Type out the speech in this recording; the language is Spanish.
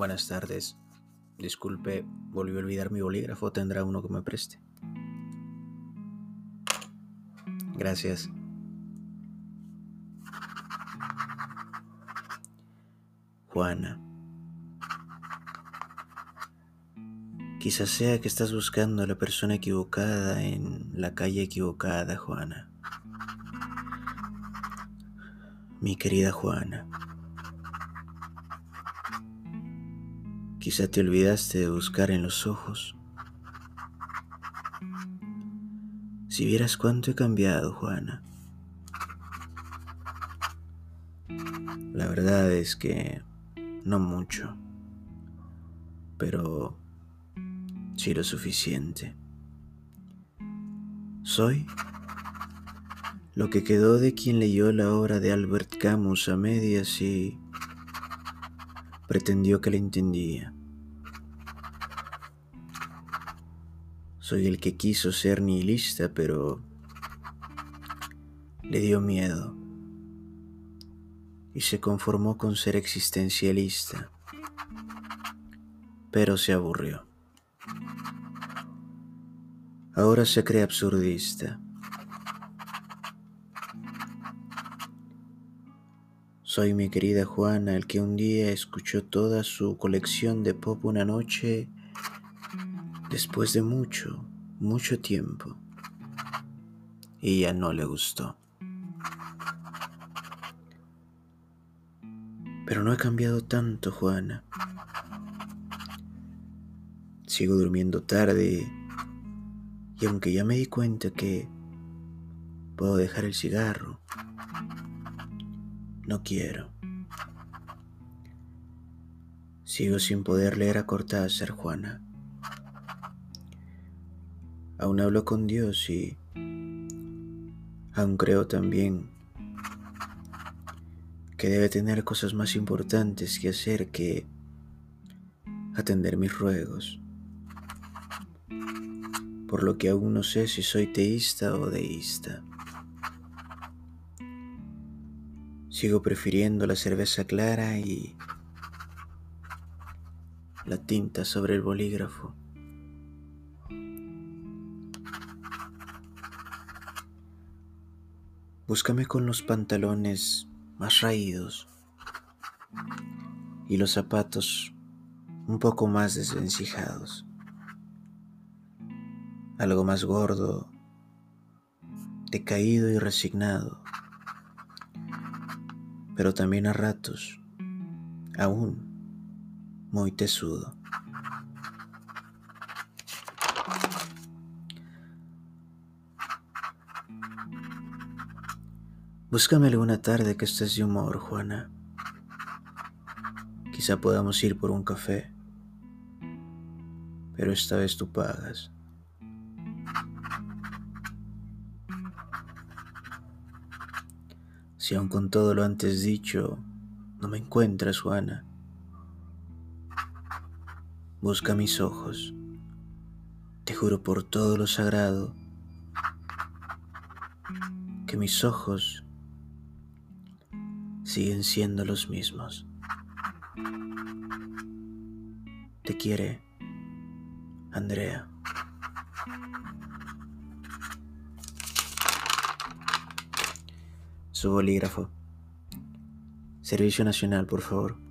Buenas tardes. Disculpe, volví a olvidar mi bolígrafo. ¿Tendrá uno que me preste? Gracias. Juana. Quizás sea que estás buscando a la persona equivocada en la calle equivocada, Juana. Mi querida Juana. Quizá te olvidaste de buscar en los ojos. Si vieras cuánto he cambiado, Juana. La verdad es que no mucho, pero sí lo suficiente. Soy lo que quedó de quien leyó la obra de Albert Camus a medias y pretendió que la entendía. Soy el que quiso ser nihilista, pero le dio miedo y se conformó con ser existencialista, pero se aburrió. Ahora se cree absurdista. Soy mi querida Juana, el que un día escuchó toda su colección de pop una noche después de mucho, mucho tiempo. Ya no le gustó. Pero no he cambiado tanto, Juana. Sigo durmiendo tarde y aunque ya me di cuenta que puedo dejar el cigarro, no quiero. Sigo sin poder leer a Cortázar, Juana. Aún hablo con Dios y aún creo también que debe tener cosas más importantes que hacer que atender mis ruegos. Por lo que aún no sé si soy teísta o deísta. Sigo prefiriendo la cerveza clara y la tinta sobre el bolígrafo. Búscame con los pantalones más raídos y los zapatos un poco más desvencijados. Algo más gordo, decaído y resignado pero también a ratos, aún muy tesudo. Búscame alguna tarde que estés de humor, Juana. Quizá podamos ir por un café, pero esta vez tú pagas. Si aun con todo lo antes dicho no me encuentras, Juana, busca mis ojos. Te juro por todo lo sagrado que mis ojos siguen siendo los mismos. Te quiere, Andrea. Su bolígrafo. Servicio Nacional, por favor.